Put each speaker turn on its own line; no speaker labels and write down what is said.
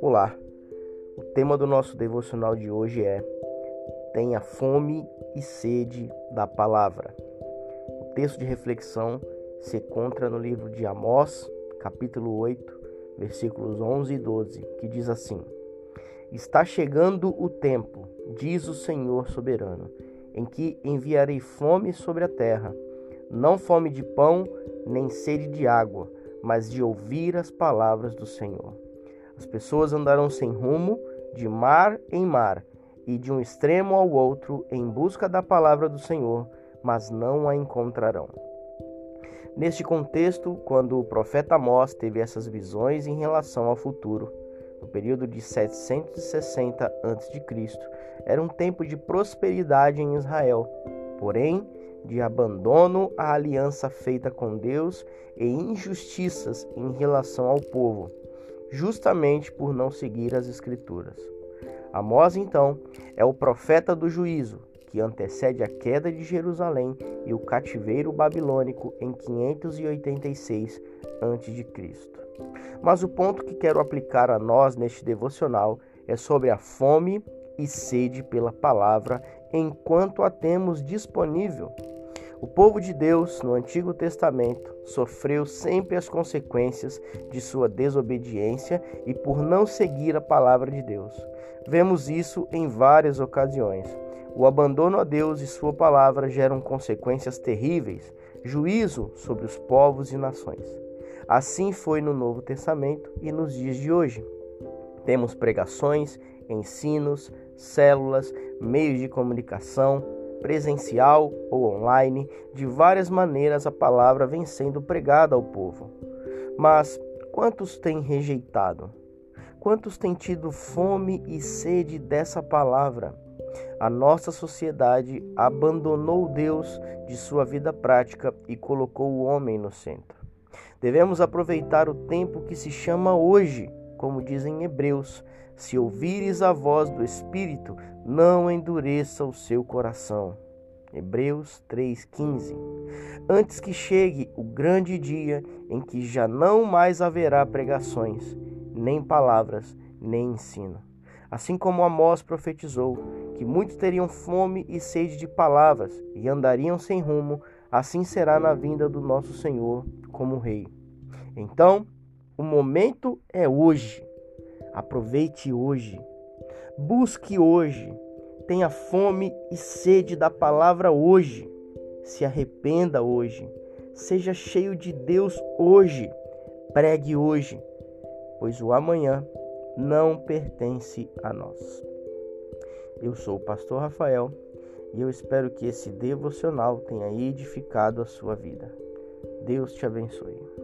Olá, o tema do nosso devocional de hoje é Tenha fome e sede da palavra. O texto de reflexão se encontra no livro de Amós, capítulo 8, versículos 11 e 12, que diz assim: Está chegando o tempo, diz o Senhor soberano, em que enviarei fome sobre a terra, não fome de pão, nem sede de água, mas de ouvir as palavras do Senhor. As pessoas andarão sem rumo, de mar em mar, e de um extremo ao outro, em busca da palavra do Senhor, mas não a encontrarão. Neste contexto, quando o profeta Amós teve essas visões em relação ao futuro, no período de 760 a.C., era um tempo de prosperidade em Israel, porém de abandono à aliança feita com Deus e injustiças em relação ao povo, justamente por não seguir as Escrituras. Amós, então, é o profeta do juízo, que antecede a queda de Jerusalém e o cativeiro babilônico em 586 a.C. Mas o ponto que quero aplicar a nós neste devocional é sobre a fome e sede pela palavra enquanto a temos disponível. O povo de Deus no Antigo Testamento sofreu sempre as consequências de sua desobediência e por não seguir a palavra de Deus. Vemos isso em várias ocasiões. O abandono a Deus e sua palavra geram consequências terríveis, juízo sobre os povos e nações. Assim foi no Novo Testamento e nos dias de hoje. Temos pregações, ensinos, células, meios de comunicação, presencial ou online, de várias maneiras a palavra vem sendo pregada ao povo. Mas quantos têm rejeitado? Quantos têm tido fome e sede dessa palavra? A nossa sociedade abandonou Deus de sua vida prática e colocou o homem no centro. Devemos aproveitar o tempo que se chama hoje, como dizem Hebreus. Se ouvires a voz do Espírito, não endureça o seu coração. Hebreus 3,15. Antes que chegue o grande dia em que já não mais haverá pregações, nem palavras, nem ensino. Assim como Amós profetizou que muitos teriam fome e sede de palavras e andariam sem rumo, assim será na vinda do nosso Senhor como Rei. Então, o momento é hoje. Aproveite hoje. Busque hoje. Tenha fome e sede da palavra hoje. Se arrependa hoje. Seja cheio de Deus hoje. Pregue hoje, pois o amanhã não pertence a nós. Eu sou o pastor Rafael e eu espero que esse devocional tenha edificado a sua vida. Deus te abençoe.